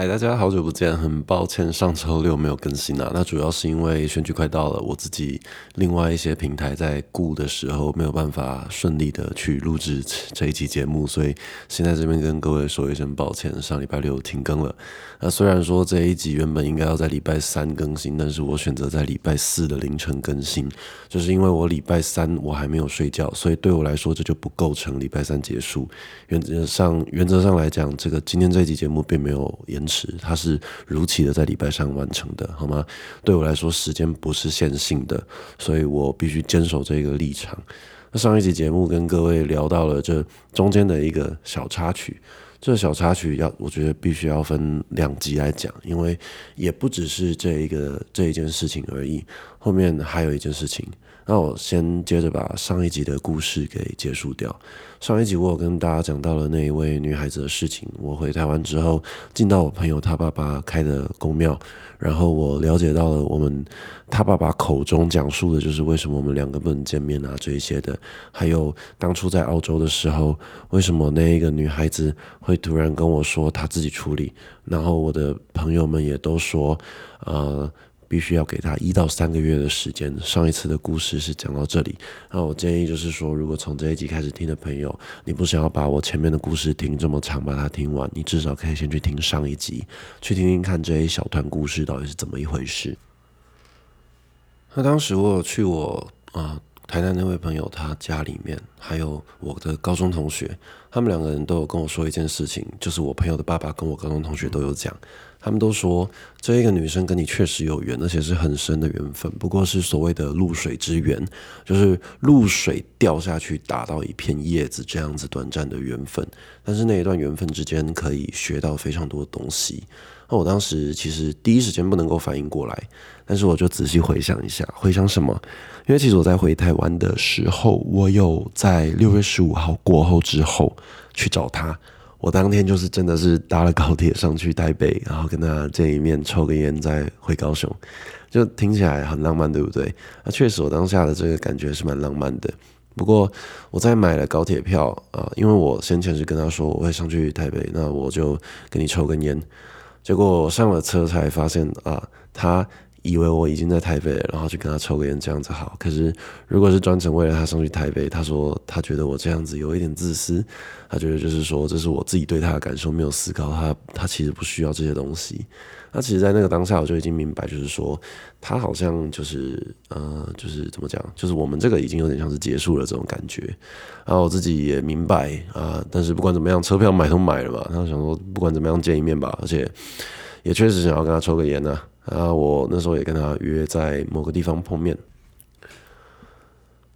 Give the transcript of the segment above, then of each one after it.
嗨，大家好久不见，很抱歉上周六没有更新啊。那主要是因为选举快到了，我自己另外一些平台在顾的时候没有办法顺利的去录制这一期节目，所以现在这边跟各位说一声抱歉，上礼拜六停更了。那虽然说这一集原本应该要在礼拜三更新，但是我选择在礼拜四的凌晨更新，就是因为我礼拜三我还没有睡觉，所以对我来说这就不构成礼拜三结束。原则上，原则上来讲，这个今天这一集节目并没有延。它是如期的在礼拜三完成的，好吗？对我来说，时间不是线性的，所以我必须坚守这个立场。那上一集节目跟各位聊到了这中间的一个小插曲，这小插曲要我觉得必须要分两集来讲，因为也不只是这一个这一件事情而已，后面还有一件事情。那我先接着把上一集的故事给结束掉。上一集我有跟大家讲到了那一位女孩子的事情。我回台湾之后，进到我朋友他爸爸开的宫庙，然后我了解到了我们他爸爸口中讲述的就是为什么我们两个不能见面啊这一些的，还有当初在澳洲的时候，为什么那一个女孩子会突然跟我说她自己处理，然后我的朋友们也都说，呃。必须要给他一到三个月的时间。上一次的故事是讲到这里，那我建议就是说，如果从这一集开始听的朋友，你不想要把我前面的故事听这么长，把它听完，你至少可以先去听上一集，去听听看这一小段故事到底是怎么一回事。那当时我有去我啊、台南那位朋友他家里面，还有我的高中同学，他们两个人都有跟我说一件事情，就是我朋友的爸爸跟我高中同学都有讲。他们都说这一个女生跟你确实有缘，而且是很深的缘分。不过是所谓的露水之缘，就是露水掉下去打到一片叶子这样子短暂的缘分。但是那一段缘分之间可以学到非常多东西。那我当时其实第一时间不能够反应过来，但是我就仔细回想一下，回想什么？因为其实我在回台湾的时候，我有在六月十五号过后之后去找他。我当天就是真的是搭了高铁上去台北，然后跟他见一面，抽个烟，再回高雄，就听起来很浪漫，对不对？那确实，我当下的这个感觉是蛮浪漫的。不过，我在买了高铁票啊、呃，因为我先前是跟他说我会上去台北，那我就跟你抽根烟。结果我上了车才发现啊、他。以为我已经在台北，然后去跟他抽个烟，这样子好。可是如果是专程为了他上去台北，他说他觉得我这样子有一点自私，他觉得就是说这是我自己对他的感受没有思考，他他其实不需要这些东西。那其实，在那个当下，我就已经明白，就是说他好像就是呃，就是怎么讲，就是我们这个已经有点像是结束了这种感觉。然后我自己也明白啊、但是不管怎么样，车票买都买了嘛，他想说不管怎么样见一面吧，而且也确实想要跟他抽个烟呢、啊。啊，我那时候也跟他约在某个地方碰面，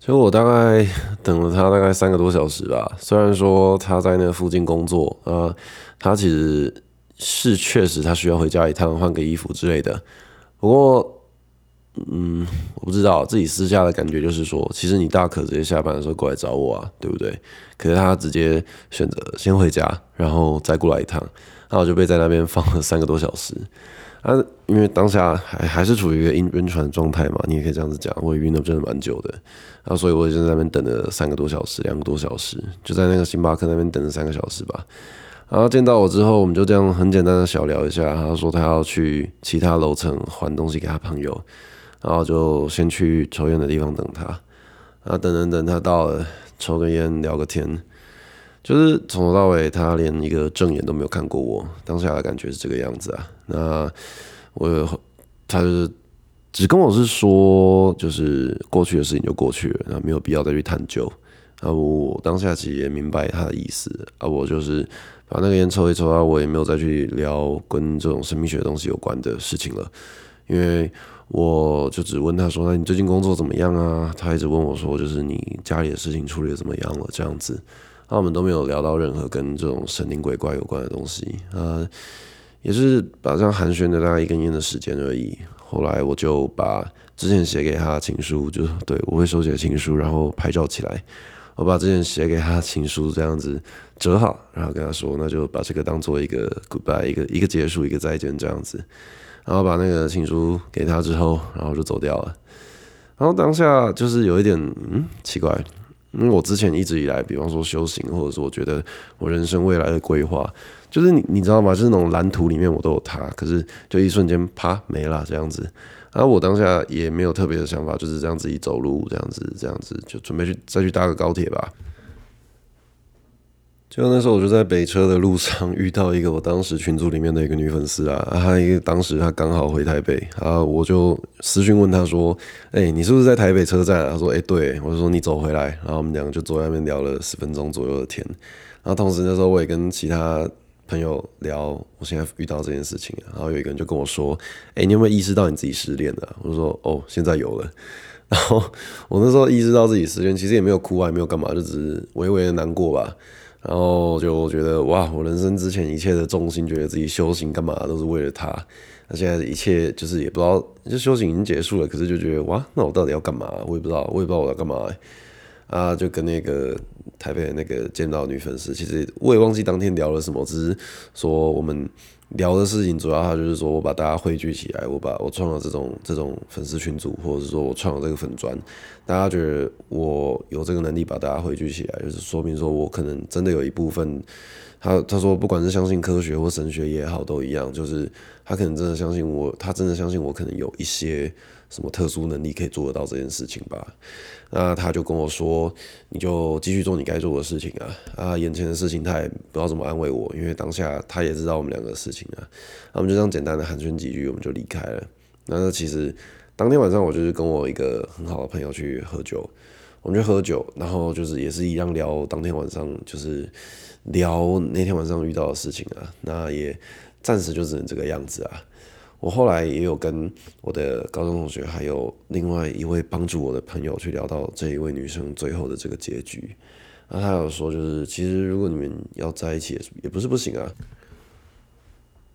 结果我大概等了他大概三个多小时吧。虽然说他在那附近工作，呃，他其实是确实他需要回家一趟换个衣服之类的。不过，嗯，我不知道自己私下的感觉就是说，其实你大可直接下班的时候过来找我啊，对不对？可是他直接选择先回家，然后再过来一趟，然后我就被在那边放了三个多小时。啊，因为当下还还是处于一个晕晕船的状态嘛，你也可以这样子讲，我也晕了真的蛮久的，然后所以我也就在那边等了三个多小时，两个多小时，就在那个星巴克那边等了三个小时吧。然后见到我之后，我们就这样很简单的小聊一下，他说他要去其他楼层还东西给他朋友，然后就先去抽烟的地方等他，然后等等等他到了，抽根烟聊个天。就是从头到尾，他连一个正眼都没有看过我。当下的感觉是这个样子啊。那我，他就是只跟我是说，就是过去的事情就过去了，那没有必要再去探究。啊，我当下其实也明白他的意思啊。我就是把那个烟抽一抽啊，我也没有再去聊跟这种生命学东西有关的事情了。因为我就只问他说：“那你最近工作怎么样啊？”他一直问我说：“就是你家里的事情处理的怎么样了？”这样子。那我们都没有聊到任何跟这种神灵鬼怪有关的东西，呃，也是把这样寒暄的大概一根烟的时间而已。后来我就把之前写给他的情书，就对我会手写情书，然后拍照起来。我把之前写给他的情书这样子折好，然后跟他说，那就把这个当做一个 goodbye，一个一个结束，一个再见这样子。然后把那个情书给他之后，然后就走掉了。然后当下就是有一点嗯奇怪。因为我之前一直以来，比方说修行，或者说我觉得我人生未来的规划，就是你你知道吗？就是那种蓝图里面我都有他，可是就一瞬间啪没了这样子。然后我当下也没有特别的想法，就是这样自己走路这样子这样子，就准备去再去搭个高铁吧。就那时候，我就在北车的路上遇到一个我当时群组里面的一个女粉丝啊，她一个当时她刚好回台北，啊，我就私讯问她说：“哎、你是不是在台北车站？”她说：“哎、对。”我就说：“你走回来。”然后我们两个就坐在那边聊了十分钟左右的天。然后同时那时候我也跟其他朋友聊我现在遇到这件事情，然后有一个人就跟我说：“哎、你有没有意识到你自己失恋了？”我说：“哦，现在有了。”然后我那时候意识到自己失恋，其实也没有哭啊，也没有干嘛，就只是微微的难过吧。然后就觉得哇，我人生之前一切的重心，觉得自己修行干嘛都是为了他。那现在一切就是也不知道，就修行已经结束了，可是就觉得哇，那我到底要干嘛？我也不知道，我也不知道我要干嘛。啊，就跟那个台北的那个见到女粉丝，其实我也忘记当天聊了什么，只是说我们。聊的事情主要，他就是说我把大家汇聚起来，我把我创了这种这种粉丝群组，或者是说我创了这个粉专，大家觉得我有这个能力把大家汇聚起来，就是说明说我可能真的有一部分，他他说不管是相信科学或神学也好，都一样，就是他可能真的相信我，他真的相信我可能有一些。什么特殊能力可以做得到这件事情吧？那他就跟我说：“你就继续做你该做的事情啊！啊，眼前的事情他也不知道怎么安慰我，因为当下他也知道我们两个的事情啊。那我们就这样简单的寒暄几句，我们就离开了。那其实当天晚上我就是跟我一个很好的朋友去喝酒，我们去喝酒，然后就是也是一样聊当天晚上就是聊那天晚上遇到的事情啊。那也暂时就只能这个样子啊。”我后来也有跟我的高中同学，还有另外一位帮助我的朋友去聊到这一位女生最后的这个结局，那他有说，就是其实如果你们要在一起，也不是不行啊。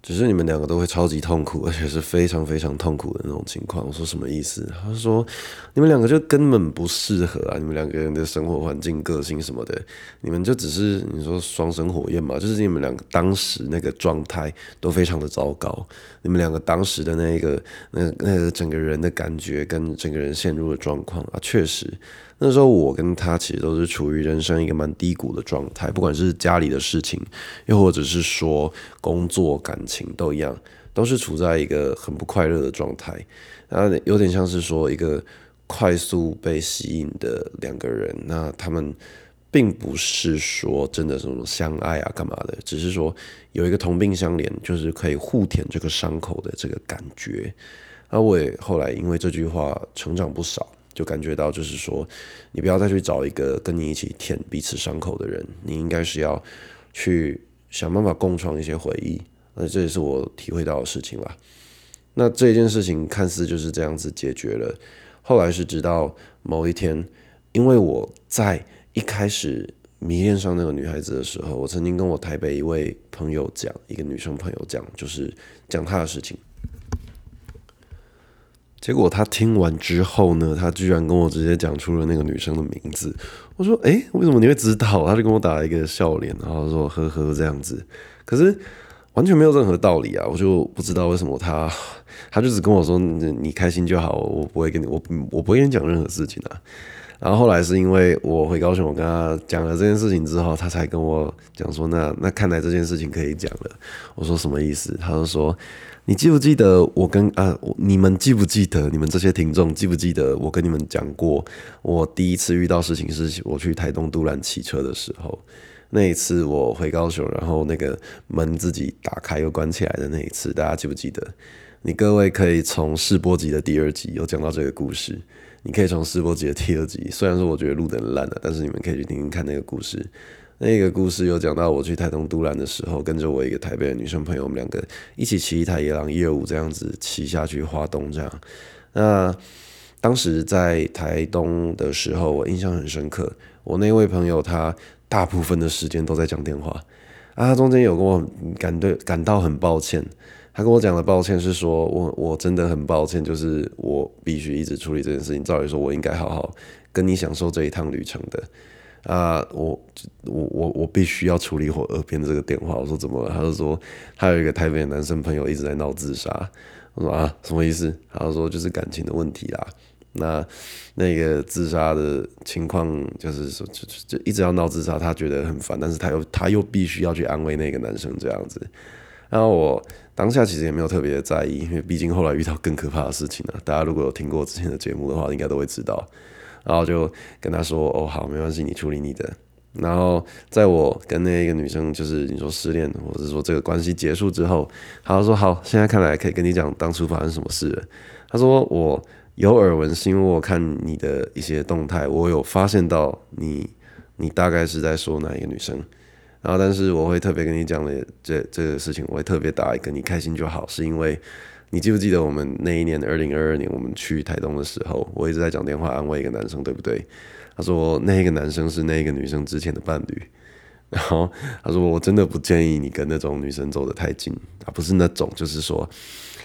只是你们两个都会超级痛苦，而且是非常非常痛苦的那种情况。我说什么意思？他说你们两个就根本不适合啊！你们两个人的生活环境、个性什么的，你们就只是你说双生火焰嘛？就是你们两个当时那个状态都非常的糟糕。你们两个当时的那个那那个整个人的感觉跟整个人陷入的状况啊，确实。那时候我跟他其实都是处于人生一个蛮低谷的状态，不管是家里的事情，又或者是说工作、感情都一样，都是处在一个很不快乐的状态。然后有点像是说一个快速被吸引的两个人，那他们并不是说真的什么相爱啊干嘛的，只是说有一个同病相怜，就是可以互舔这个伤口的这个感觉。那我也后来因为这句话成长不少。就感觉到，就是说，你不要再去找一个跟你一起舔彼此伤口的人，你应该是要去想办法共创一些回忆。那这也是我体会到的事情啦。那这件事情看似就是这样子解决了，后来是直到某一天，因为我在一开始迷恋上那个女孩子的时候，我曾经跟我台北一位朋友讲，一个女生朋友讲，就是讲她的事情。结果他听完之后呢，他居然跟我直接讲出了那个女生的名字。我说：“诶，为什么你会知道？”他就跟我打了一个笑脸，然后说：“呵呵，这样子。”可是完全没有任何道理啊！我就不知道为什么他，他就只跟我说：“你你开心就好，我不会跟你，我我不会跟你讲任何事情啊。”然后后来是因为我回高雄，我跟他讲了这件事情之后，他才跟我讲说：“那那看来这件事情可以讲了。”我说：“什么意思？”他就说。你记不记得我跟啊，你们记不记得你们这些听众记不记得我跟你们讲过，我第一次遇到事情是我去台东都兰骑车的时候，那一次我回高雄，然后那个门自己打开又关起来的那一次，大家记不记得？你各位可以从试播集的第二集有讲到这个故事，你可以从试播集的第二集，虽然说我觉得录得很烂了，但是你们可以去听听看那个故事。那个故事有讲到我去台东都兰的时候，跟着我一个台北的女生朋友，我们两个一起骑一台野狼一二五这样子骑下去花东这样。那当时在台东的时候，我印象很深刻。我那位朋友他大部分的时间都在讲电话啊，中间有跟我感对感到很抱歉。他跟我讲的抱歉是说我我真的很抱歉，就是我必须一直处理这件事情。照理说，我应该好好跟你享受这一趟旅程的。啊，我我我我必须要处理我耳边的这个电话。我说怎么了？他就说他有一个台北的男生朋友一直在闹自杀。我说啊，什么意思？他就说就是感情的问题啦。那那个自杀的情况就是说，就就就一直要闹自杀，他觉得很烦，但是他又他又必须要去安慰那个男生这样子。然后我当下其实也没有特别在意，因为毕竟后来遇到更可怕的事情了。大家如果有听过之前的节目的话，应该都会知道。然后就跟他说：“哦，好，没关系，你处理你的。”然后在我跟那一个女生就是你说失恋，或者说这个关系结束之后，他说：“好，现在看来可以跟你讲当初发生什么事了。”他说：“我有耳闻，是因为我看你的一些动态，我有发现到你，你大概是在说哪一个女生。”然后，但是我会特别跟你讲的这这个事情，我会特别打一个你开心就好，是因为你记不记得我们那一年二零二二年我们去台东的时候，我一直在讲电话安慰一个男生，对不对？他说那一个男生是那个女生之前的伴侣，然后他说我真的不建议你跟那种女生走得太近啊，不是那种，就是说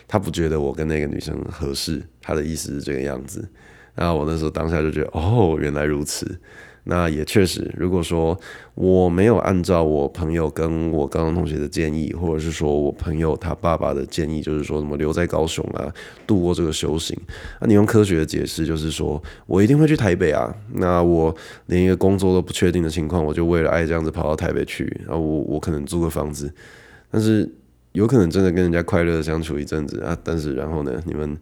他不觉得我跟那个女生合适，他的意思是这个样子。然后我那时候当下就觉得哦，原来如此。那也确实，如果说我没有按照我朋友跟我高中同学的建议，或者是说我朋友他爸爸的建议，就是说什么留在高雄啊，度过这个修行。那你用科学的解释，就是说我一定会去台北啊。那我连一个工作都不确定的情况，我就为了爱这样子跑到台北去。然后我我可能租个房子，但是有可能真的跟人家快乐的相处一阵子啊。但是然后呢，你们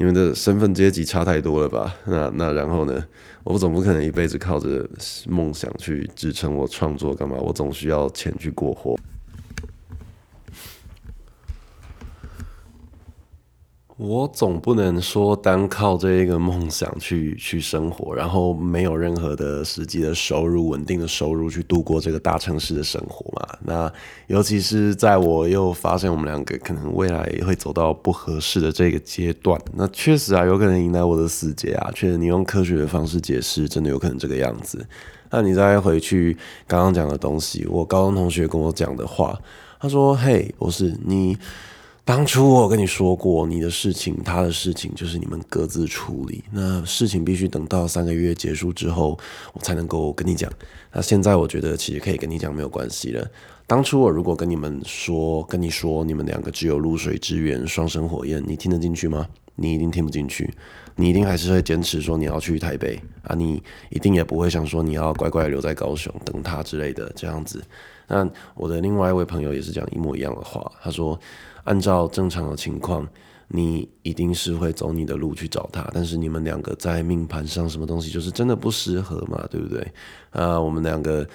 你们的身份阶级差太多了吧？那那然后呢？我总不可能一辈子靠着梦想去支撑我创作干嘛？我总需要钱去过活。我总不能说单靠这一个梦想去去生活，然后没有任何的实际的收入、稳定的收入去度过这个大城市的生活嘛？那尤其是在我又发现我们两个可能未来会走到不合适的这个阶段，那确实啊，有可能迎来我的死结啊。确实，你用科学的方式解释，真的有可能这个样子。那你再回去刚刚讲的东西，我高中同学跟我讲的话，他说：“嘿，博士，你。”当初我跟你说过，你的事情，他的事情，就是你们各自处理。那事情必须等到三个月结束之后，我才能够跟你讲。那现在我觉得其实可以跟你讲没有关系了。当初我如果跟你们说，跟你说你们两个只有露水之缘，双生火焰，你听得进去吗？你一定听不进去，你一定还是会坚持说你要去台北啊，你一定也不会想说你要乖乖留在高雄等他之类的这样子。那我的另外一位朋友也是讲一模一样的话，他说。按照正常的情况，你一定是会走你的路去找他。但是你们两个在命盘上什么东西就是真的不适合嘛？对不对？啊，我们两个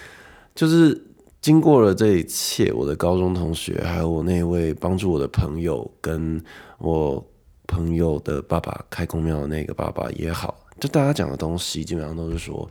就是经过了这一切，我的高中同学，还有我那位帮助我的朋友，跟我朋友的爸爸开公庙的那个爸爸也好，就大家讲的东西基本上都是说，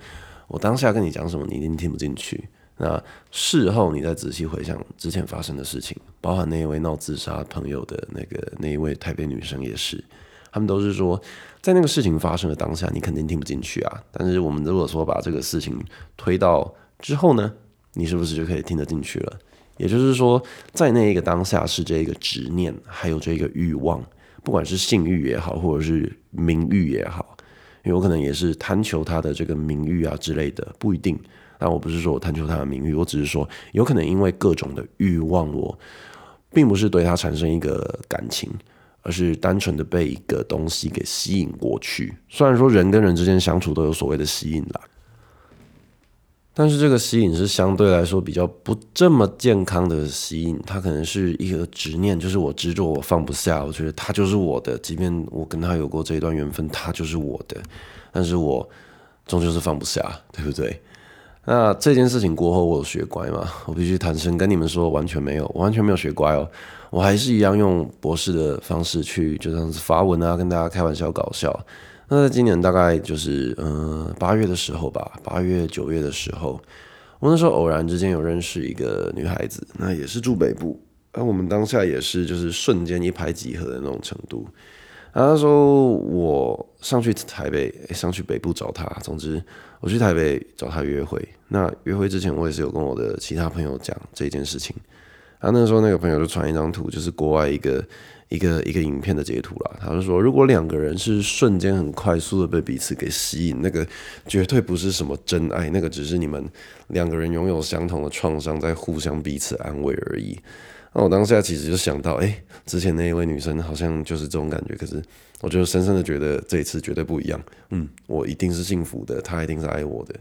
我当下跟你讲什么，你一定听不进去。那事后你再仔细回想之前发生的事情，包含那一位闹自杀朋友的那个那一位台北女生也是，他们都是说，在那个事情发生的当下，你肯定听不进去啊。但是我们如果说把这个事情推到之后呢，你是不是就可以听得进去了？也就是说，在那一个当下是这个执念，还有这个欲望，不管是性欲也好，或者是名誉也好，有可能也是贪求他的这个名誉啊之类的，不一定。但我不是说我贪求他的名誉，我只是说有可能因为各种的欲望，我并不是对他产生一个感情，而是单纯的被一个东西给吸引过去。虽然说人跟人之间相处都有所谓的吸引啦，但是这个吸引是相对来说比较不这么健康的吸引，它可能是一个执念，就是我执着我放不下，我觉得他就是我的，即便我跟他有过这一段缘分，他就是我的，但是我终究是放不下，对不对？那这件事情过后，我有学乖吗？我必须坦诚跟你们说，完全没有，我完全没有学乖哦。我还是一样用博士的方式去，就这样子发文啊，跟大家开玩笑搞笑。那在今年大概就是嗯八月的时候吧，八月九月的时候，我那时候偶然之间有认识一个女孩子，那也是住北部，那我们当下也是就是瞬间一拍即合的那种程度。然后他说我上去台北，上去北部找他。总之，我去台北找他约会。那约会之前，我也是有跟我的其他朋友讲这件事情。然后那时候，那个朋友就传一张图，就是国外一个一个一个影片的截图啦。他就说，如果两个人是瞬间很快速的被彼此给吸引，那个绝对不是什么真爱，那个只是你们两个人拥有相同的创伤，在互相彼此安慰而已。那我当下其实就想到，哎，之前那一位女生好像就是这种感觉，可是我就深深的觉得这一次绝对不一样。嗯，我一定是幸福的，她一定是爱我的，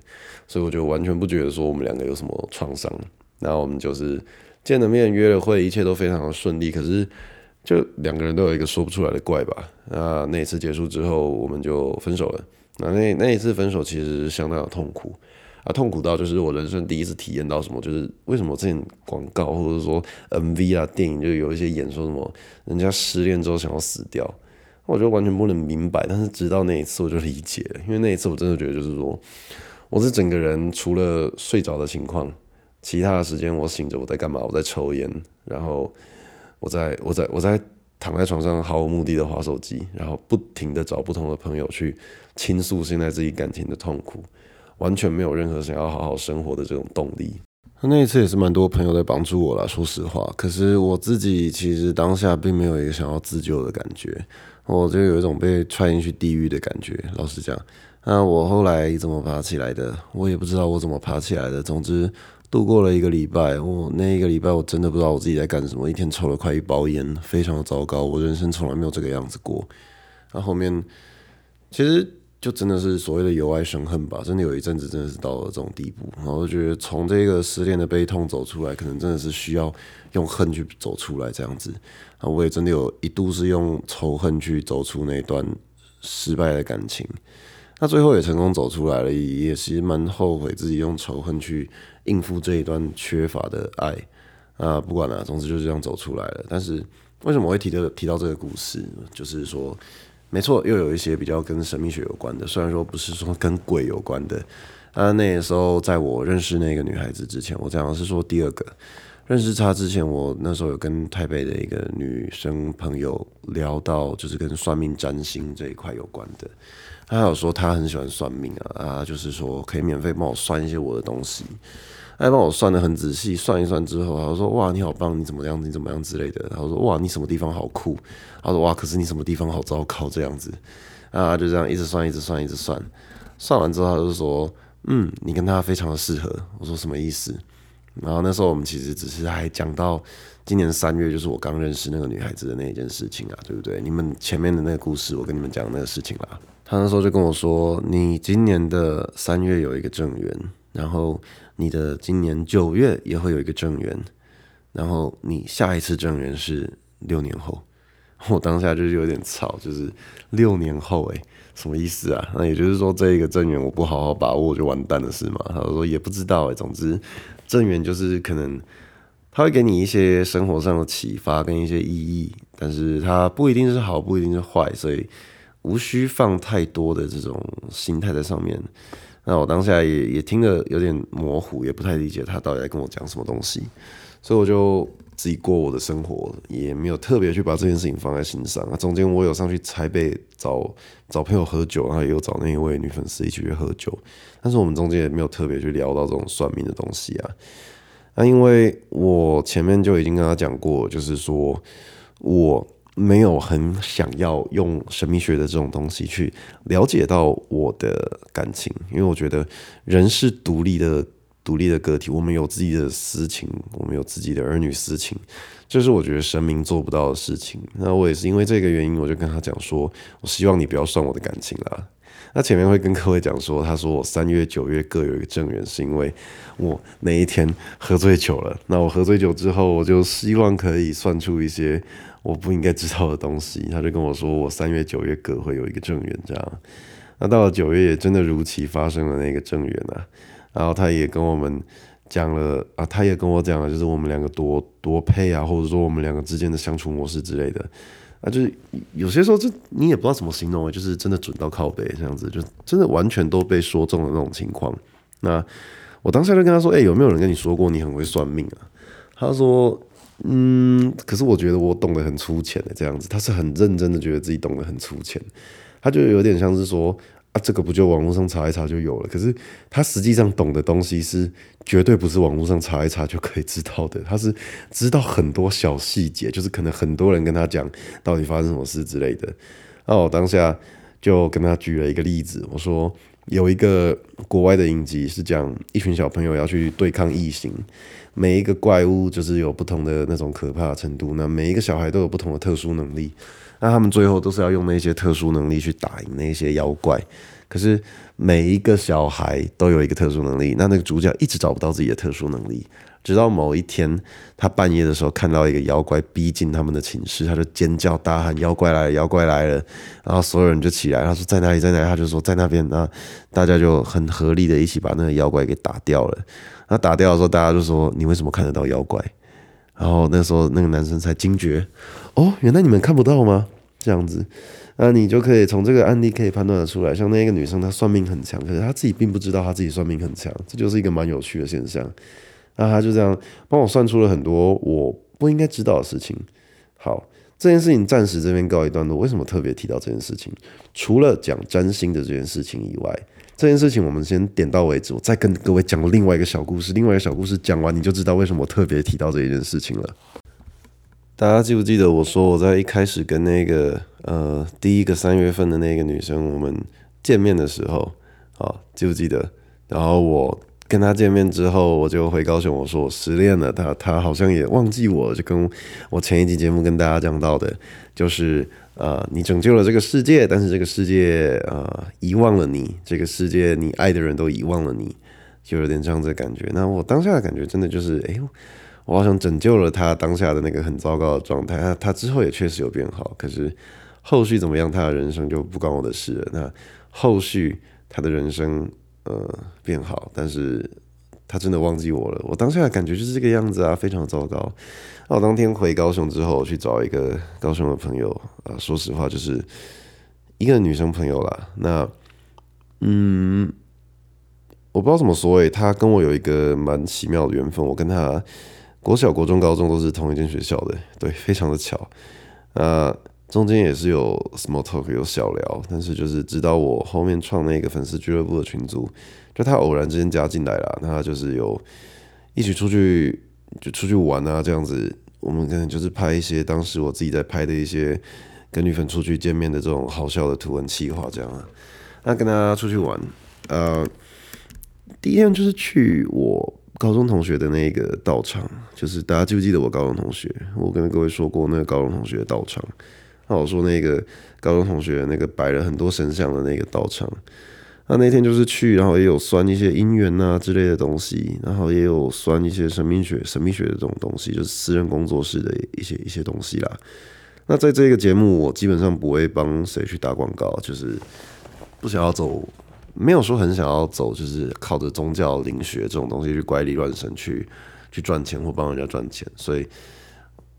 所以我就完全不觉得说我们两个有什么创伤。然后我们就是见了面，约了会，一切都非常的顺利。可是就两个人都有一个说不出来的怪吧。那那一次结束之后，我们就分手了。那那那一次分手其实相当的痛苦啊，痛苦到就是我人生第一次体验到什么，就是为什么之前广告或者说 MV 啊电影就有一些演说什么人家失恋之后想要死掉，我就完全不能明白。但是直到那一次我就理解了，因为那一次我真的觉得就是说，我是整个人除了睡着的情况，其他的时间我醒着我在干嘛？我在抽烟，然后我在我在我在躺在床上毫无目的的滑手机，然后不停的找不同的朋友去。倾诉现在自己感情的痛苦，完全没有任何想要好好生活的这种动力。那一次也是蛮多朋友在帮助我啦，说实话。可是我自己其实当下并没有一个想要自救的感觉，我就有一种被踹进去地狱的感觉。老实讲，那我后来怎么爬起来的，我也不知道我怎么爬起来的。总之，度过了一个礼拜，我那一个礼拜我真的不知道我自己在干什么，一天抽了快一包烟，非常的糟糕。我人生从来没有这个样子过。那后面其实。就真的是所谓的由爱生恨吧，真的有一阵子真的是到了这种地步，然后就觉得从这个失恋的悲痛走出来，可能真的是需要用恨去走出来这样子。啊，我也真的有一度是用仇恨去走出那段失败的感情，那最后也成功走出来了，也其实蛮后悔自己用仇恨去应付这一段缺乏的爱。啊，不管了，总之就是这样走出来了。但是为什么会提的提到这个故事，就是说。没错，又有一些比较跟神秘学有关的，虽然说不是说跟鬼有关的。啊，那个时候在我认识那个女孩子之前，我讲的是说第二个认识她之前，我那时候有跟台北的一个女生朋友聊到，就是跟算命占星这一块有关的。她有说她很喜欢算命啊，啊，就是说可以免费帮我算一些我的东西。还帮我算得很仔细，算一算之后，他说：“哇，你好棒，你怎么样，你怎么样之类的。”他说：“哇，你什么地方好酷？”他说：“哇，可是你什么地方好糟糕？”这样子啊，就这样一直算，一直算，一直算。算完之后，他就说：“嗯，你跟他非常的适合。”我说：“什么意思？”然后那时候我们其实只是还讲到今年三月，就是我刚认识那个女孩子的那一件事情啊，对不对？你们前面的那个故事，我跟你们讲那个事情啦。他那时候就跟我说：“你今年的三月有一个正缘。”然后你的今年九月也会有一个正缘，然后你下一次正缘是六年后。我当下就是有点吵，就是六年后诶，什么意思啊？那也就是说这一个正缘我不好好把握就完蛋了是吗？他说也不知道诶，总之正缘就是可能他会给你一些生活上的启发跟一些意义，但是它不一定是好，不一定是坏，所以无需放太多的这种心态在上面。那我当下也也听得有点模糊，也不太理解他到底在跟我讲什么东西，所以我就自己过我的生活，也没有特别去把这件事情放在心上。啊，中间我有上去台北找找朋友喝酒，然后也有找那一位女粉丝一起去喝酒，但是我们中间也没有特别去聊到这种算命的东西啊。那因为我前面就已经跟他讲过，就是说我。没有很想要用神秘学的这种东西去了解到我的感情，因为我觉得人是独立的、独立的个体，我们有自己的私情，我们有自己的儿女私情，这是我觉得神明做不到的事情。那我也是因为这个原因，我就跟他讲说，我希望你不要算我的感情啦。那前面会跟各位讲说，他说我三月、九月各有一个正缘，是因为我那一天喝醉酒了。那我喝醉酒之后，我就希望可以算出一些。我不应该知道的东西，他就跟我说，我三月九月各会有一个正缘，这样。那到了九月，也真的如期发生了那个正缘啊。然后他也跟我们讲了啊，他也跟我讲了，就是我们两个多多配啊，或者说我们两个之间的相处模式之类的。啊，就是有些时候，这你也不知道怎么形容，就是真的准到靠北这样子，就真的完全都被说中了那种情况。那我当时就跟他说，哎、有没有人跟你说过你很会算命啊？他说。嗯，可是我觉得我懂得很粗浅的这样子，他是很认真的，觉得自己懂得很粗浅，他就有点像是说啊，这个不就网络上查一查就有了？可是他实际上懂的东西是绝对不是网络上查一查就可以知道的，他是知道很多小细节，就是可能很多人跟他讲到底发生什么事之类的。那我当下就跟他举了一个例子，我说有一个国外的影集是讲一群小朋友要去对抗异形，每一个怪物就是有不同的那种可怕程度，那每一个小孩都有不同的特殊能力，那他们最后都是要用那些特殊能力去打赢那些妖怪。可是每一个小孩都有一个特殊能力，那那个主角一直找不到自己的特殊能力。直到某一天，他半夜的时候看到一个妖怪逼近他们的寝室，他就尖叫大喊：“妖怪来了！妖怪来了！”然后所有人就起来，他说：“在哪里？在哪里？”他就说：“在那边。”那大家就很合力的一起把那个妖怪给打掉了。那打掉的时候，大家就说：“你为什么看得到妖怪？”然后那时候那个男生才惊觉：“哦，原来你们看不到吗？”这样子，那你就可以从这个案例可以判断得出来，像那个女生她算命很强，可是她自己并不知道她自己算命很强，这就是一个蛮有趣的现象。那他就这样帮我算出了很多我不应该知道的事情。好，这件事情暂时这边告一段落。为什么特别提到这件事情？除了讲占星的这件事情以外，这件事情我们先点到为止。我再跟各位讲另外一个小故事。另外一个小故事讲完，你就知道为什么我特别提到这一件事情了。大家记不记得我说我在一开始跟那个呃第一个三月份的那个女生我们见面的时候啊，记不记得？然后我。跟他见面之后，我就回高雄，我说我失恋了。他他好像也忘记我，就跟我前一集节目跟大家讲到的，就是呃，你拯救了这个世界，但是这个世界呃遗忘了你，这个世界你爱的人都遗忘了你，就有点这样子的感觉。那我当下的感觉真的就是，哎，我好像拯救了他当下的那个很糟糕的状态。他他之后也确实有变好，可是后续怎么样，他的人生就不关我的事了。那后续他的人生。呃，变好，但是他真的忘记我了。我当下的感觉就是这个样子啊，非常糟糕。那我当天回高雄之后，去找一个高雄的朋友啊，说实话，就是一个女生朋友啦。那，嗯，我不知道怎么说诶，她跟我有一个蛮奇妙的缘分。我跟她国小、国中、高中都是同一间学校的，对，非常的巧。呃。中间也是有 small talk 有小聊，但是就是直到我后面创那个粉丝俱乐部的群组，就他偶然之间加进来了，他就是有一起出去就出去玩啊这样子，我们可能就是拍一些当时我自己在拍的一些跟女粉出去见面的这种好笑的图文企划这样啊，那跟他出去玩，呃，第一天就是去我高中同学的那个道场，就是大家记不记得我高中同学？我跟各位说过那个高中同学的道场。那我说那个高中同学那个摆了很多神像的那个道场，那那天就是去，然后也有算一些姻缘啊之类的东西，然后也有算一些神秘学、神秘学的这种东西，就是私人工作室的一些一些东西啦。那在这个节目，我基本上不会帮谁去打广告，就是不想要走，没有说很想要走，就是靠着宗教灵学这种东西去怪力乱神去去赚钱或帮人家赚钱，所以。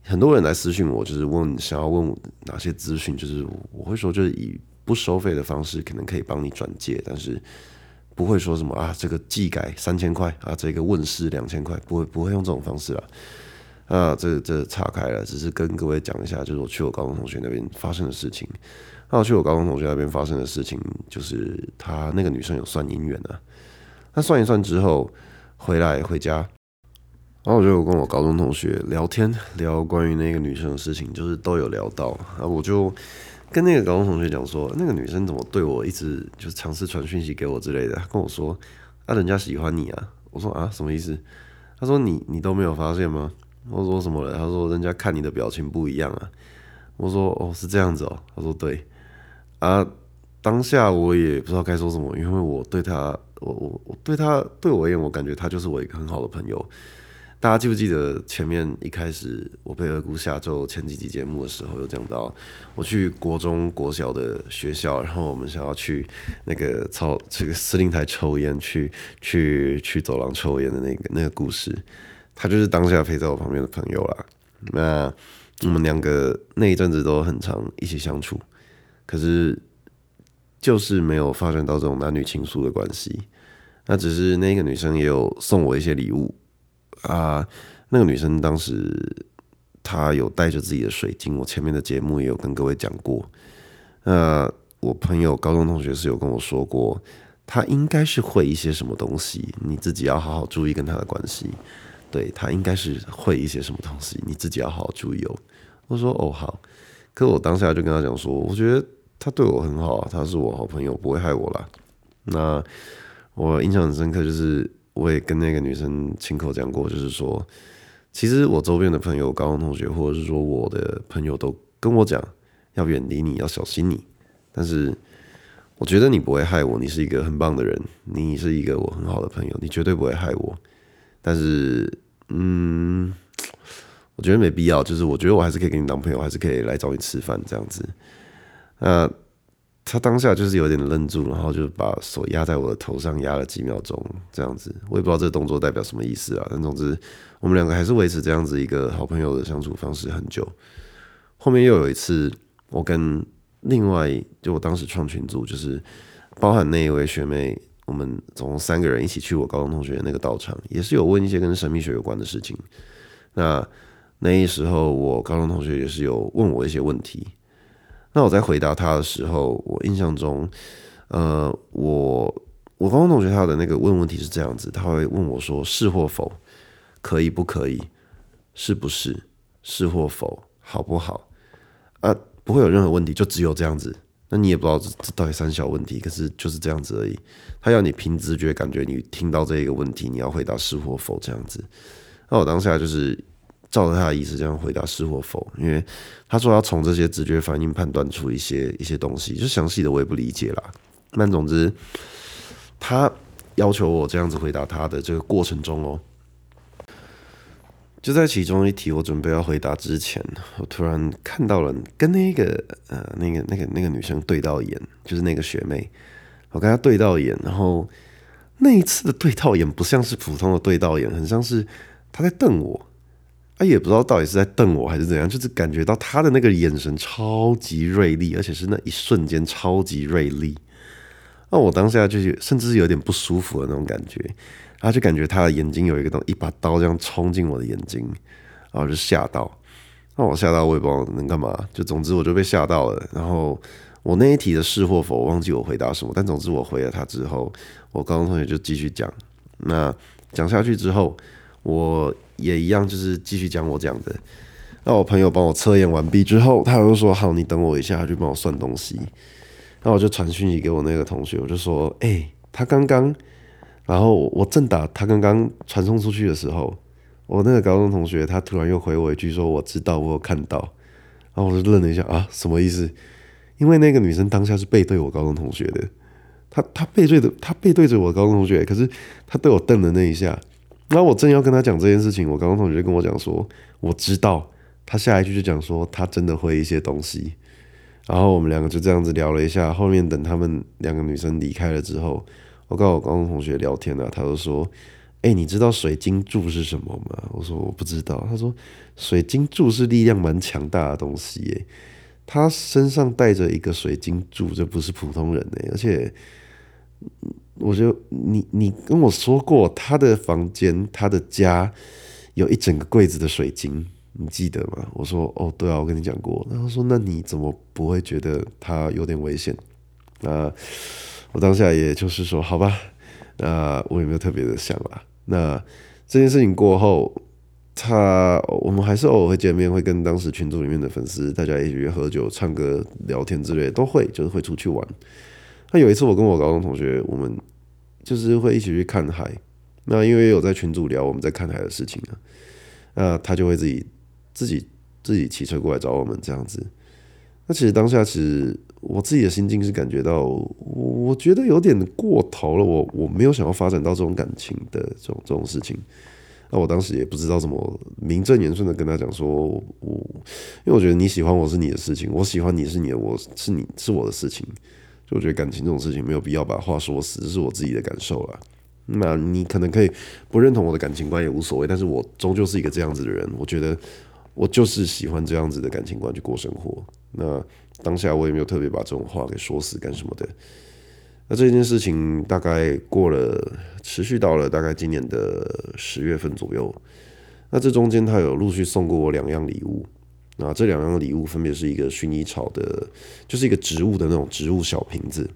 很多人来私信我，就是问想要问我哪些资讯，就是我会说，就是以不收费的方式，可能可以帮你转介，但是不会说什么啊，这个技改三千块啊，这个问世两千块，不会不会用这种方式啦。啊，这这岔开了，只是跟各位讲一下，就是我去我高中同学那边发生的事情。那我去我高中同学那边发生的事情，就是他那个女生有算姻缘啊，那算一算之后回来回家。然后我就跟我高中同学聊天，聊关于那个女生的事情，就是都有聊到。啊我就跟那个高中同学讲说，那个女生怎么对我一直就是尝试传讯息给我之类的。他跟我说，啊，人家喜欢你啊。我说啊，什么意思？他说你你都没有发现吗？我说什么了？他说人家看你的表情不一样啊。我说哦，是这样子哦。他说对。啊，当下我也不知道该说什么，因为我对他，我我我对他对我而言，我感觉他就是我一个很好的朋友。大家记不记得前面一开始我被二姑下咒前几集节目的时候有讲到，我去国中国小的学校，然后我们想要去那个操这个司令台抽烟，去去去走廊抽烟的那个那个故事，他就是当下陪在我旁边的朋友啦。那我们两个那一阵子都很常一起相处，可是就是没有发展到这种男女情愫的关系。那只是那个女生也有送我一些礼物。啊，那个女生当时她有带着自己的水晶，我前面的节目也有跟各位讲过。呃，我朋友高中同学是有跟我说过，她应该是会一些什么东西，你自己要好好注意跟她的关系。对，她应该是会一些什么东西，你自己要好好注意哦。我说哦好，可我当下就跟她讲说，我觉得她对我很好他，是我好朋友，不会害我啦。那我印象很深刻，就是我也跟那个女生亲口讲过，就是说，其实我周边的朋友、高中同学，或者是说我的朋友，都跟我讲要远离你，要小心你。但是我觉得你不会害我，你是一个很棒的人，你是一个我很好的朋友，你绝对不会害我。但是，嗯，我觉得没必要。就是我觉得我还是可以跟你当朋友，还是可以来找你吃饭这样子。那他当下就是有点愣住，然后就把手压在我的头上，压了几秒钟这样子。我也不知道这个动作代表什么意思啊。但总之，我们两个还是维持这样子一个好朋友的相处方式很久。后面又有一次，我跟另外，就我当时创群组，就是包含那一位学妹，我们总共三个人一起去我高中同学那个道场，也是有问一些跟神秘学有关的事情。那那时候，我高中同学也是有问我一些问题。那我在回答他的时候，我印象中，呃，我我高中同学他的那个问问题是这样子，他会问我说：是或否，可以不可以，是不是，是或否，好不好？啊。不会有任何问题，就只有这样子。那你也不知道这到底三小问题，可是就是这样子而已。他要你凭直觉感觉，你听到这一个问题，你要回答是或否这样子。那我当下就是照着他的意思这样回答是或否，因为他说要从这些直觉反应判断出一些一些东西，就详细的我也不理解啦。但总之，他要求我这样子回答他的这个过程中哦。就在其中一题，我准备要回答之前，我突然看到了跟那个呃那个那个那个女生对到眼，就是那个学妹，我跟她对到眼，然后那一次的对到眼不像是普通的对到眼，很像是她在瞪我，啊也不知道到底是在瞪我还是怎样，就是感觉到他的那个眼神超级锐利，而且是那一瞬间超级锐利，那我当下就是甚至是有点不舒服的那种感觉。他就感觉他的眼睛有一个东一把刀这样冲进我的眼睛，然后就吓到。那我吓到，我也不知道能干嘛。就总之我就被吓到了。然后我那一题的是或否，忘记我回答什么。但总之我回了他之后，我高中同学就继续讲。那讲下去之后，我也一样就是继续讲我讲的。那我朋友帮我测验完毕之后，他就说：“好，你等我一下，他去帮我算东西。”那我就传讯息给我那个同学，我就说：“哎、他刚刚。”然后我正打他刚刚传送出去的时候，我那个高中同学他突然又回我一句说：“我知道，我有看到。”然后我就愣了一下啊，什么意思？因为那个女生当下是背对我高中同学的，她她背对的，她背对着我高中同学，可是她对我瞪了那一下。那我正要跟他讲这件事情，我高中同学就跟我讲说：“我知道。”他下一句就讲说：“他真的会一些东西。”然后我们两个就这样子聊了一下。后面等他们两个女生离开了之后。我跟我高中同学聊天呢、啊，他就说：“哎、你知道水晶柱是什么吗？”我说：“我不知道。”他说：“水晶柱是力量蛮强大的东西耶，他身上带着一个水晶柱，这不是普通人呢，而且，我就你你跟我说过，他的房间，他的家有一整个柜子的水晶，你记得吗？”我说：“哦，对啊，我跟你讲过。”然后说：“那你怎么不会觉得他有点危险？”啊。我当下也就是说，好吧，那我也没有特别的想啦。那这件事情过后，他我们还是偶尔会见面，会跟当时群组里面的粉丝大家一起喝酒、唱歌、聊天之类的，都会就是会出去玩。那有一次我跟我高中同学，我们就是会一起去看海。那因为有在群组聊我们在看海的事情啊，那他就会自己自己自己骑车过来找我们这样子。那其实当下其实。我自己的心境是感觉到，我觉得有点过头了。我我没有想要发展到这种感情的这种这种事情。那我当时也不知道怎么名正言顺的跟他讲说，我因为我觉得你喜欢我是你的事情，我喜欢你是你的，我是你是我的事情。就我觉得感情这种事情没有必要把话说死，这是我自己的感受啦。那你可能可以不认同我的感情观也无所谓，但是我终究是一个这样子的人。我觉得我就是喜欢这样子的感情观去过生活。那。当下我也没有特别把这种话给说死干什么的。那这件事情大概过了，持续到了大概今年的十月份左右。那这中间他有陆续送过我两样礼物。那这两样礼物分别是一个薰衣草的，就是一个植物的那种植物小瓶子。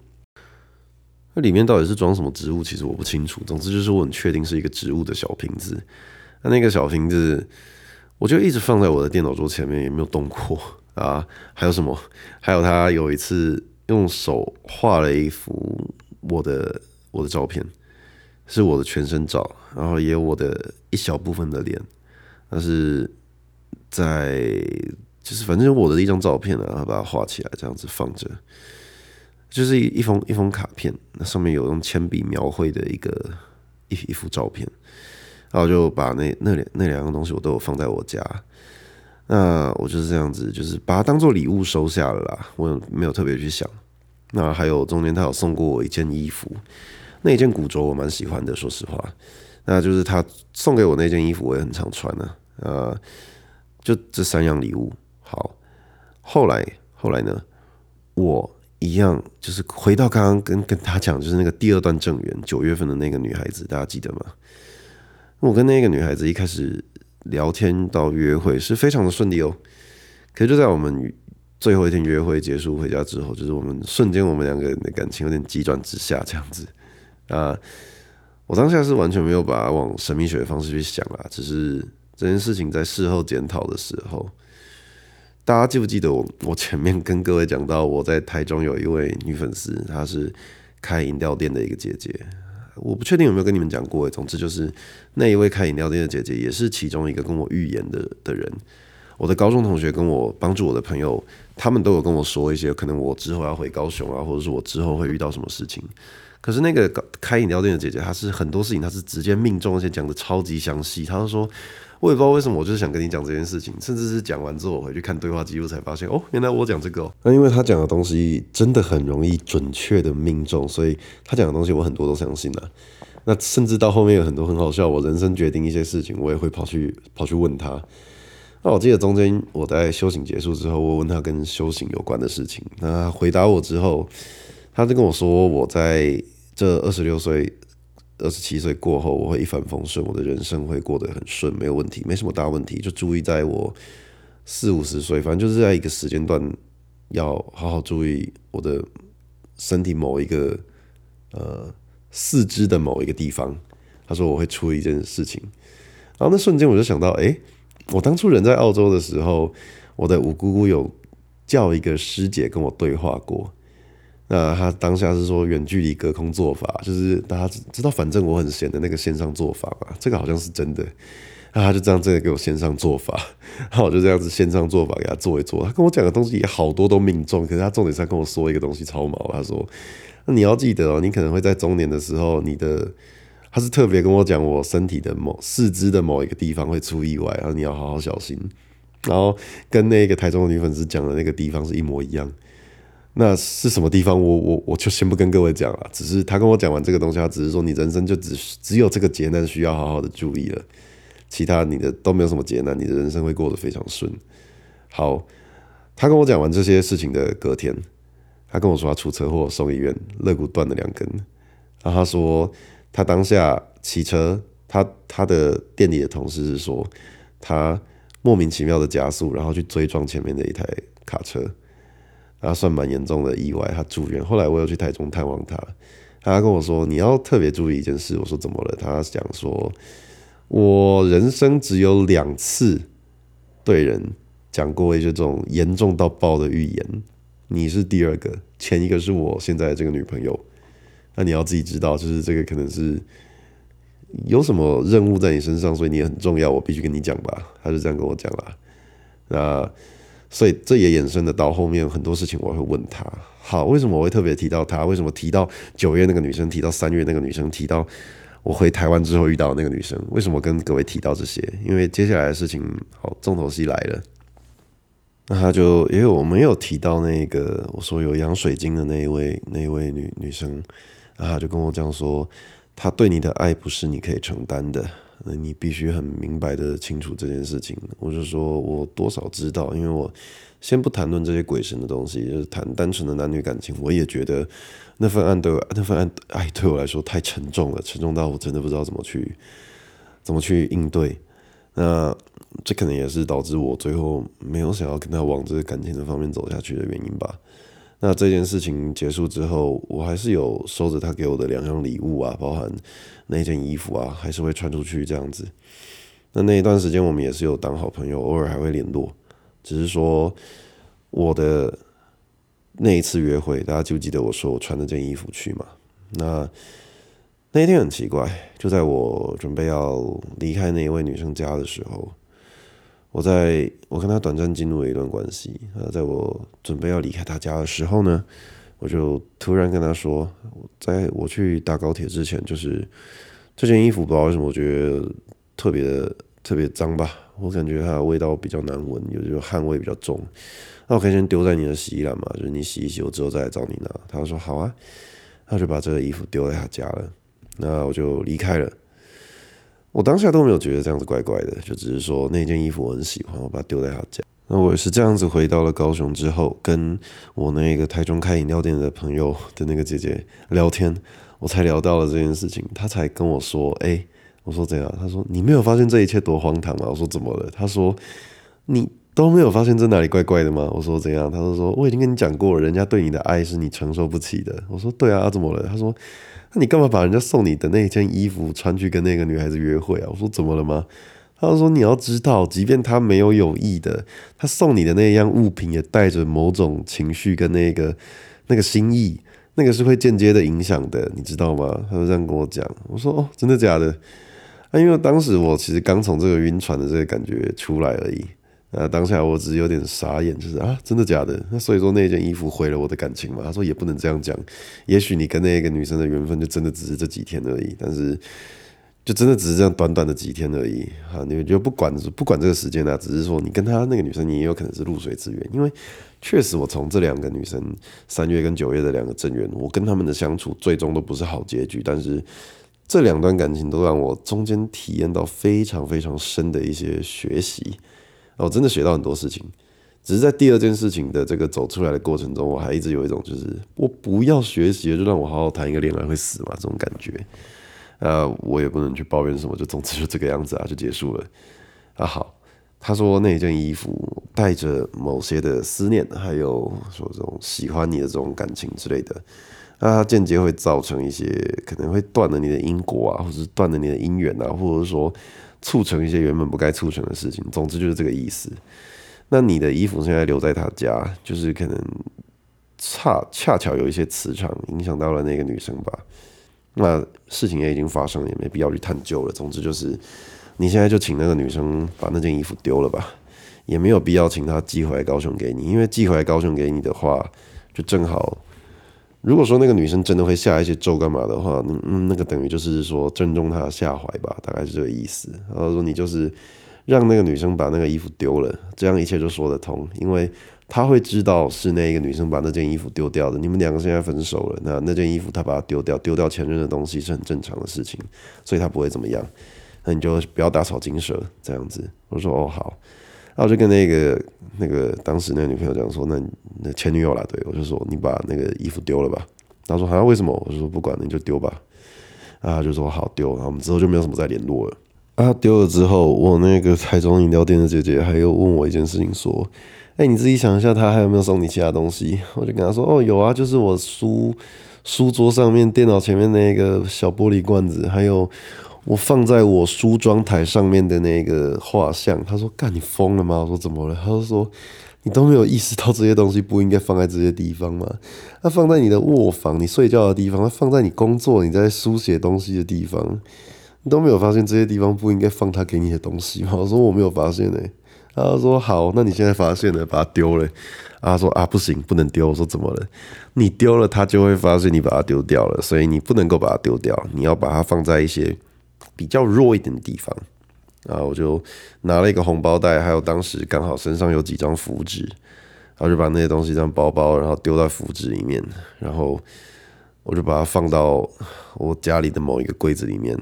那里面到底是装什么植物，其实我不清楚。总之就是我很确定是一个植物的小瓶子。那那个小瓶子，我就一直放在我的电脑桌前面，也没有动过。啊，还有什么？还有他有一次用手画了一幅我的我的照片，是我的全身照，然后也有我的一小部分的脸，但是在就是反正我的一张照片啊，然后把它画起来，这样子放着，就是一一封一封卡片，那上面有用铅笔描绘的一个一一幅照片，然后就把那那两那两样东西我都有放在我家。那我就是这样子，就是把它当做礼物收下了啦。我也没有特别去想。那还有中间他有送过我一件衣服，那一件古着我蛮喜欢的，说实话。那就是他送给我那件衣服，我也很常穿呢。呃，就这三样礼物。好，后来后来呢，我一样就是回到刚刚跟跟他讲，就是那个第二段正缘，九月份的那个女孩子，大家记得吗？我跟那个女孩子一开始。聊天到约会是非常的顺利哦，可是就在我们最后一天约会结束回家之后，就是我们瞬间我们两个人的感情有点急转直下这样子啊。我当下是完全没有把它往神秘学的方式去想啊，只是这件事情在事后检讨的时候，大家记不记得我我前面跟各位讲到我在台中有一位女粉丝，她是开饮料店的一个姐姐。我不确定有没有跟你们讲过，总之就是那一位开饮料店的姐姐，也是其中一个跟我预言的的人。我的高中同学跟我帮助我的朋友，他们都有跟我说一些可能我之后要回高雄啊，或者是我之后会遇到什么事情。可是那个开饮料店的姐姐，她是很多事情她是直接命中，而且讲的超级详细。她就说。我也不知道为什么，我就是想跟你讲这件事情，甚至是讲完之后我回去看对话记录才发现，哦，原来我讲这个。那因为他讲的东西真的很容易准确的命中，所以他讲的东西我很多都相信了。那甚至到后面有很多很好笑，我人生决定一些事情，我也会跑去跑去问他。那我记得中间我在修行结束之后，我问他跟修行有关的事情，那他回答我之后，他就跟我说，我在这二十六岁。二十七岁过后，我会一帆风顺，我的人生会过得很顺，没有问题，没什么大问题。就注意在我四五十岁，反正就是在一个时间段，要好好注意我的身体某一个呃四肢的某一个地方。他说我会出一件事情，然后那瞬间我就想到，诶，我当初人在澳洲的时候，我的五姑姑有叫一个师姐跟我对话过。那他当下是说远距离隔空做法，就是大家知道，反正我很闲的那个线上做法嘛，这个好像是真的。那他就这样真的给我线上做法，然后我就这样子线上做法给他做一做。他跟我讲的东西也好多都命中，可是他重点是跟我说一个东西超毛。他说：“那你要记得哦，你可能会在中年的时候，你的他是特别跟我讲我身体的某四肢的某一个地方会出意外，然后你要好好小心。”然后跟那个台中的女粉丝讲的那个地方是一模一样。那是什么地方？我我我就先不跟各位讲了。只是他跟我讲完这个东西，他只是说你人生就只只有这个劫难需要好好的注意了，其他你的都没有什么劫难，你的人生会过得非常顺。好，他跟我讲完这些事情的隔天，他跟我说他出车祸送医院，肋骨断了两根。然后他说他当下骑车，他他的店里的同事是说他莫名其妙的加速，然后去追撞前面的一台卡车。他算蛮严重的意外，他住院。后来我又去台中探望他，他跟我说：“你要特别注意一件事。”我说：“怎么了？”他讲说：“我人生只有两次对人讲过一些这种严重到爆的预言，你是第二个，前一个是我现在这个女朋友。那你要自己知道，就是这个可能是有什么任务在你身上，所以你也很重要，我必须跟你讲吧。”他就这样跟我讲了。那。所以这也衍生的到后面很多事情，我会问他。好，为什么我会特别提到他？为什么提到九月那个女生？提到三月那个女生？提到我回台湾之后遇到的那个女生？为什么跟各位提到这些？因为接下来的事情，好，重头戏来了。那他就因为我没有提到那个我说有养水晶的那一位那一位女女生，然后他就跟我讲说，他对你的爱不是你可以承担的。那你必须很明白的清楚这件事情。我就说我多少知道，因为我先不谈论这些鬼神的东西，就是谈单纯的男女感情。我也觉得那份爱对我，那份爱爱对我来说太沉重了，沉重到我真的不知道怎么去怎么去应对。那这可能也是导致我最后没有想要跟他往这个感情的方面走下去的原因吧。那这件事情结束之后，我还是有收着他给我的两样礼物啊，包含那件衣服啊，还是会穿出去这样子。那那一段时间我们也是有当好朋友，偶尔还会联络。只是说我的那一次约会，大家记不记得我说我穿那件衣服去嘛？那那天很奇怪，就在我准备要离开那一位女生家的时候，我在我跟他短暂进入了一段关系。呃，在我准备要离开他家的时候呢，我就突然跟他说，在我去搭高铁之前，就是这件衣服不知道为什么我觉得特别的特别脏吧，我感觉它的味道比较难闻，有有汗味比较重。那我可以先丢在你的洗衣篮嘛，就是你洗一洗，我之后再来找你拿。他说好啊，他就把这个衣服丢在他家了。那我就离开了。我当下都没有觉得这样子怪怪的，就只是说那件衣服我很喜欢，我把它丢在他家。那我也是这样子回到了高雄之后，跟我那个台中开饮料店的朋友 的那个姐姐聊天，我才聊到了这件事情。她才跟我说：“哎，我说怎样？”她说：“你没有发现这一切多荒唐吗？”我说：“怎么了？”她说：“你。”都没有发现这哪里怪怪的吗？我说怎样？他就说我已经跟你讲过，人家对你的爱是你承受不起的。我说对啊，啊怎么了？他说你干嘛把人家送你的那件衣服穿去跟那个女孩子约会啊？我说怎么了吗？他说你要知道，即便他没有有意的，他送你的那样物品也带着某种情绪跟那个那个心意，那个是会间接的影响的，你知道吗？他就这样跟我讲。我说哦，真的假的？啊，因为当时我其实刚从这个晕船的这个感觉出来而已。啊，当下我只是有点傻眼，就是啊，真的假的？那所以说那件衣服毁了我的感情嘛？他说也不能这样讲，也许你跟那个女生的缘分就真的只是这几天而已，但是就真的只是这样短短的几天而已。啊，你就不管不管这个时间啊，只是说你跟她那个女生，你也有可能是露水之缘，因为确实我从这两个女生三月跟九月的两个正缘，我跟他们的相处最终都不是好结局，但是这两段感情都让我中间体验到非常非常深的一些学习。我真的学到很多事情，只是在第二件事情的这个走出来的过程中，我还一直有一种就是我不要学习，就让我好好谈一个恋爱会死嘛这种感觉。呃，我也不能去抱怨什么，就总之就这个样子啊，就结束了。啊好，他说那一件衣服带着某些的思念，还有说这种喜欢你的这种感情之类的，那它间接会造成一些可能会断了你的因果啊，或者是断了你的姻缘啊，或者说。促成一些原本不该促成的事情，总之就是这个意思。那你的衣服现在留在他家，就是可能恰恰巧有一些磁场影响到了那个女生吧。那事情也已经发生了，也没必要去探究了。总之就是，你现在就请那个女生把那件衣服丢了吧，也没有必要请她寄回来高雄给你，因为寄回来高雄给你的话，就正好。如果说那个女生真的会下一些咒干嘛的话，嗯，那个等于就是说正中她的下怀吧，大概是这个意思。然后说你就是让那个女生把那个衣服丢了，这样一切就说得通，因为他会知道是那个女生把那件衣服丢掉的。你们两个现在分手了，那那件衣服他把它丢掉，丢掉前任的东西是很正常的事情，所以他不会怎么样。那你就不要打草惊蛇这样子。我说哦好。然后就跟那个那个当时那个女朋友讲说，那那前女友啦，对，我就说你把那个衣服丢了吧。他说好像为什么？我就说不管了，你就丢吧。啊，就说好丢。然后我们之后就没有什么再联络了。啊，丢了之后，我那个台中饮料店的姐姐还有问我一件事情，说，哎，你自己想一下，他还有没有送你其他东西？我就跟他说，哦，有啊，就是我书书桌上面、电脑前面那个小玻璃罐子，还有。我放在我梳妆台上面的那个画像，他说：“干，你疯了吗？”我说：“怎么了？”他就说：“你都没有意识到这些东西不应该放在这些地方吗？它放在你的卧房，你睡觉的地方；它放在你工作，你在书写东西的地方，你都没有发现这些地方不应该放他给你的东西吗？”我说：“我没有发现诶。”他说：“好，那你现在发现了，把它丢了。”他说：“啊，不行，不能丢。”我说：“怎么了？你丢了，他就会发现你把它丢掉了，所以你不能够把它丢掉，你要把它放在一些。”比较弱一点的地方，然后我就拿了一个红包袋，还有当时刚好身上有几张符纸，然后就把那些东西这样包包，然后丢在符纸里面，然后我就把它放到我家里的某一个柜子里面。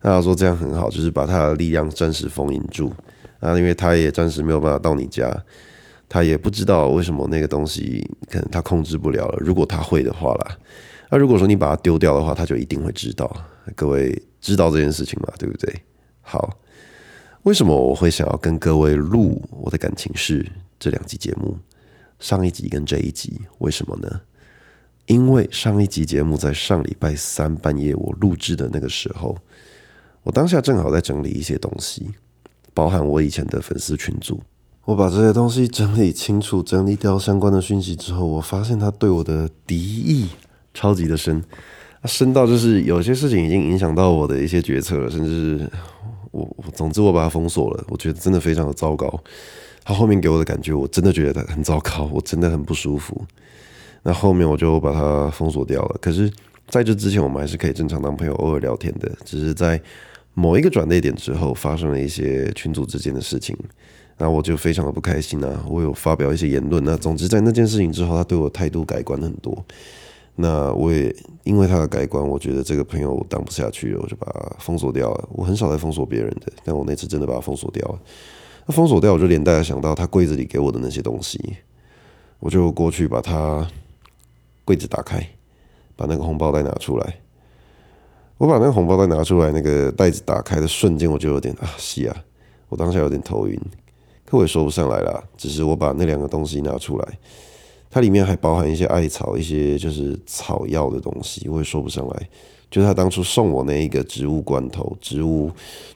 那他说这样很好，就是把他的力量暂时封印住啊，因为他也暂时没有办法到你家，他也不知道为什么那个东西可能他控制不了了。如果他会的话啦，那如果说你把它丢掉的话，他就一定会知道。各位。知道这件事情嘛，对不对？好，为什么我会想要跟各位录我的感情事这两集节目？上一集跟这一集，为什么呢？因为上一集节目在上礼拜三半夜我录制的那个时候，我当下正好在整理一些东西，包含我以前的粉丝群组。我把这些东西整理清楚，整理掉相关的讯息之后，我发现他对我的敌意超级的深。深到就是有些事情已经影响到我的一些决策了，甚至我我总之我把它封锁了，我觉得真的非常的糟糕。他后面给我的感觉，我真的觉得很糟糕，我真的很不舒服。那后面我就把它封锁掉了。可是在这之前，我们还是可以正常当朋友，偶尔聊天的。只是在某一个转捩点之后，发生了一些群组之间的事情，那我就非常的不开心啊。我有发表一些言论，那总之在那件事情之后，他对我态度改观很多。那我也因为他的改观，我觉得这个朋友我当不下去了，我就把他封锁掉了。我很少来封锁别人的，但我那次真的把他封锁掉了。那封锁掉，我就连带想到他柜子里给我的那些东西，我就过去把他柜子打开，把那个红包袋拿出来。我把那个红包袋拿出来，那个袋子打开的瞬间，我就有点啊，是啊，我当下有点头晕，可我也说不上来啦，只是我把那两个东西拿出来。它里面还包含一些艾草，一些就是草药的东西，我也说不上来。就是他当初送我那一个植物罐头、植物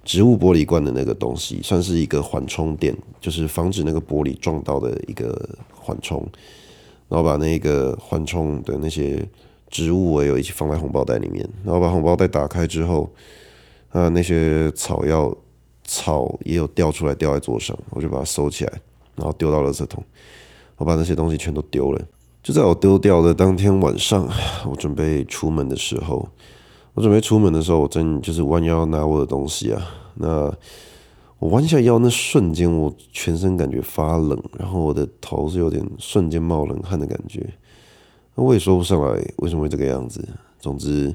植物玻璃罐的那个东西，算是一个缓冲垫，就是防止那个玻璃撞到的一个缓冲。然后把那个缓冲的那些植物我有一起放在红包袋里面。然后把红包袋打开之后，啊，那些草药草也有掉出来，掉在桌上，我就把它收起来，然后丢到垃圾桶。我把那些东西全都丢了。就在我丢掉的当天晚上，我准备出门的时候，我准备出门的时候，我正就是弯腰拿我的东西啊。那我弯下腰那瞬间，我全身感觉发冷，然后我的头是有点瞬间冒冷汗的感觉。那我也说不上来为什么会这个样子。总之，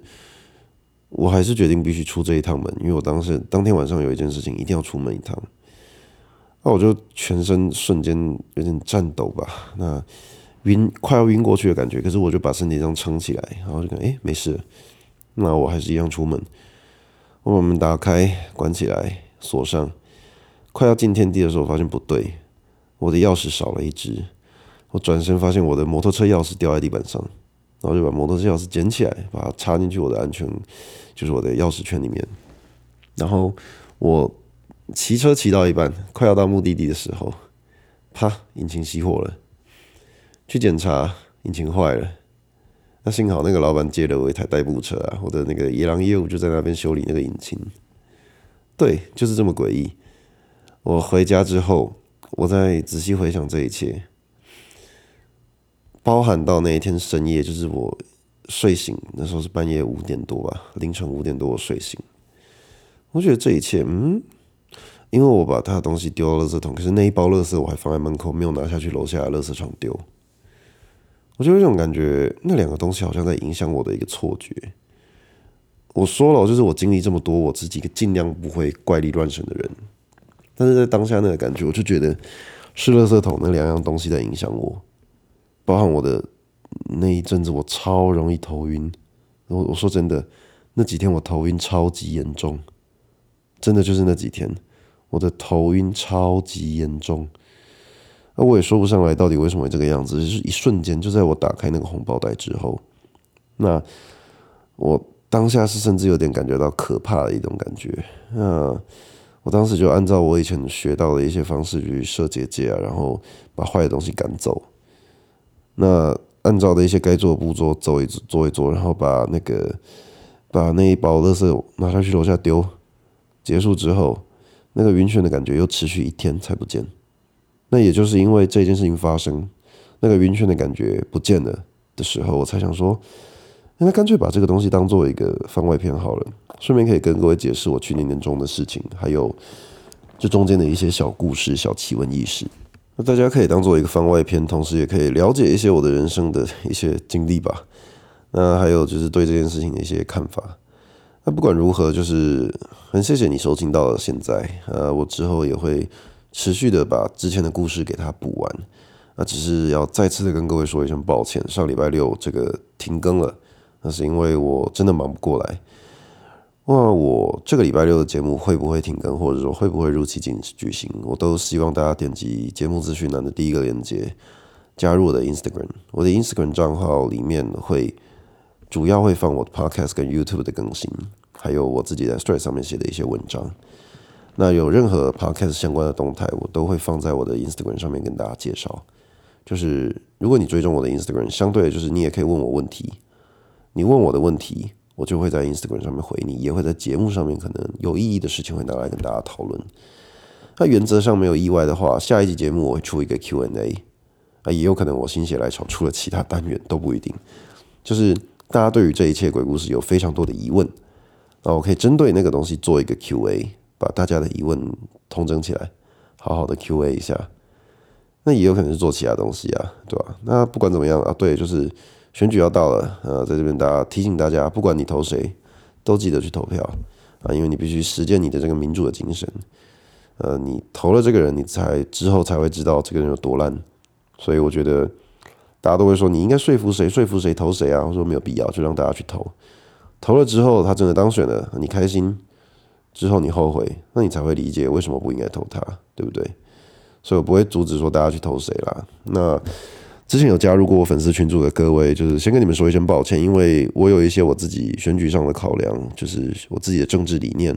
我还是决定必须出这一趟门，因为我当时当天晚上有一件事情一定要出门一趟。那我就全身瞬间有点颤抖吧，那晕快要晕过去的感觉，可是我就把身体这样撑起来，然后就感觉哎没事，那我还是一样出门，我把门打开关起来锁上，快要进天地的时候，发现不对，我的钥匙少了一只，我转身发现我的摩托车钥匙掉在地板上，然后就把摩托车钥匙捡起来，把它插进去我的安全，就是我的钥匙圈里面，然后我。骑车骑到一半，快要到目的地的时候，啪，引擎熄火了。去检查，引擎坏了。那幸好那个老板借了我一台代步车啊，我的那个野狼业务就在那边修理那个引擎。对，就是这么诡异。我回家之后，我再仔细回想这一切，包含到那一天深夜，就是我睡醒那时候是半夜五点多吧，凌晨五点多我睡醒，我觉得这一切，嗯。因为我把他的东西丢到垃圾桶，可是那一包垃圾我还放在门口，没有拿下去楼下的垃圾场丢。我就有一种感觉，那两个东西好像在影响我的一个错觉。我说了，就是我经历这么多，我自己尽量不会怪力乱神的人。但是在当下那个感觉，我就觉得是垃圾桶那两样东西在影响我，包含我的那一阵子，我超容易头晕。我我说真的，那几天我头晕超级严重，真的就是那几天。我的头晕超级严重，那我也说不上来到底为什么会这个样子，就是一瞬间，就在我打开那个红包袋之后，那我当下是甚至有点感觉到可怕的一种感觉。那我当时就按照我以前学到的一些方式去设结界啊，然后把坏的东西赶走。那按照的一些该做的步骤走一做一做，然后把那个把那一包垃圾拿下去楼下丢，结束之后。那个晕眩的感觉又持续一天才不见，那也就是因为这件事情发生，那个晕眩的感觉不见了的时候，我才想说，那干脆把这个东西当做一个番外篇好了，顺便可以跟各位解释我去年年中的事情，还有这中间的一些小故事、小奇闻异事。那大家可以当做一个番外篇，同时也可以了解一些我的人生的一些经历吧。那还有就是对这件事情的一些看法。那不管如何，就是很谢谢你收听到了现在。呃，我之后也会持续的把之前的故事给它补完。那只是要再次的跟各位说一声抱歉，上礼拜六这个停更了，那是因为我真的忙不过来。那我这个礼拜六的节目会不会停更，或者说会不会如期进行举行，我都希望大家点击节目资讯栏的第一个链接，加入我的 Instagram。我的 Instagram 账号里面会。主要会放我的 Podcast 跟 YouTube 的更新，还有我自己在 Stress 上面写的一些文章。那有任何 Podcast 相关的动态，我都会放在我的 Instagram 上面跟大家介绍。就是如果你追踪我的 Instagram，相对的就是你也可以问我问题。你问我的问题，我就会在 Instagram 上面回你，也会在节目上面可能有意义的事情会拿来跟大家讨论。那原则上没有意外的话，下一集节目我会出一个 Q&A，啊，也有可能我心血来潮出了其他单元都不一定。就是大家对于这一切鬼故事有非常多的疑问，那我可以针对那个东西做一个 Q&A，把大家的疑问通整起来，好好的 Q&A 一下。那也有可能是做其他东西啊，对吧？那不管怎么样啊，对，就是选举要到了，呃，在这边大家提醒大家，不管你投谁，都记得去投票啊，因为你必须实践你的这个民主的精神。呃，你投了这个人，你才之后才会知道这个人有多烂。所以我觉得大家都会说，你应该说服谁，说服谁投谁啊？我说没有必要，就让大家去投。投了之后，他真的当选了，你开心；之后你后悔，那你才会理解为什么不应该投他，对不对？所以我不会阻止说大家去投谁啦。那之前有加入过我粉丝群组的各位，就是先跟你们说一声抱歉，因为我有一些我自己选举上的考量，就是我自己的政治理念。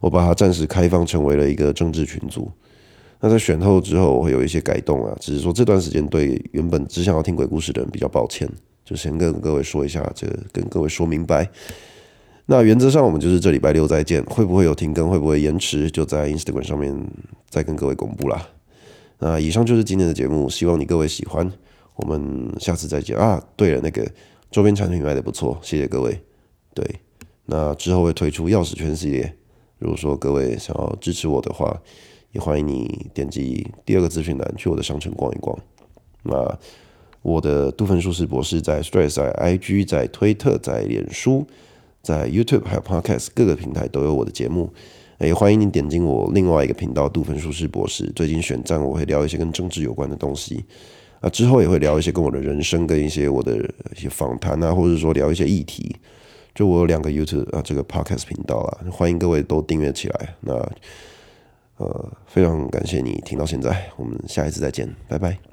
我把它暂时开放成为了一个政治群组。那在选后之后，我会有一些改动啊，只是说这段时间对原本只想要听鬼故事的人比较抱歉，就先跟各位说一下，这个跟各位说明白。那原则上我们就是这礼拜六再见，会不会有停更，会不会延迟，就在 Instagram 上面再跟各位公布啦。那以上就是今天的节目，希望你各位喜欢，我们下次再见啊。对了，那个周边产品卖得不错，谢谢各位。对，那之后会推出钥匙圈系列。如果说各位想要支持我的话，也欢迎你点击第二个资讯栏去我的商城逛一逛。那我的杜芬舒斯博士在 Stress 在 IG 在推特在脸书在 YouTube 还有 Podcast 各个平台都有我的节目。也欢迎你点进我另外一个频道杜芬舒斯博士。最近选战我会聊一些跟政治有关的东西啊，之后也会聊一些跟我的人生跟一些我的一些访谈啊，或者说聊一些议题。就我有两个 YouTube 啊，这个 Podcast 频道啊，欢迎各位都订阅起来。那呃，非常感谢你听到现在，我们下一次再见，拜拜。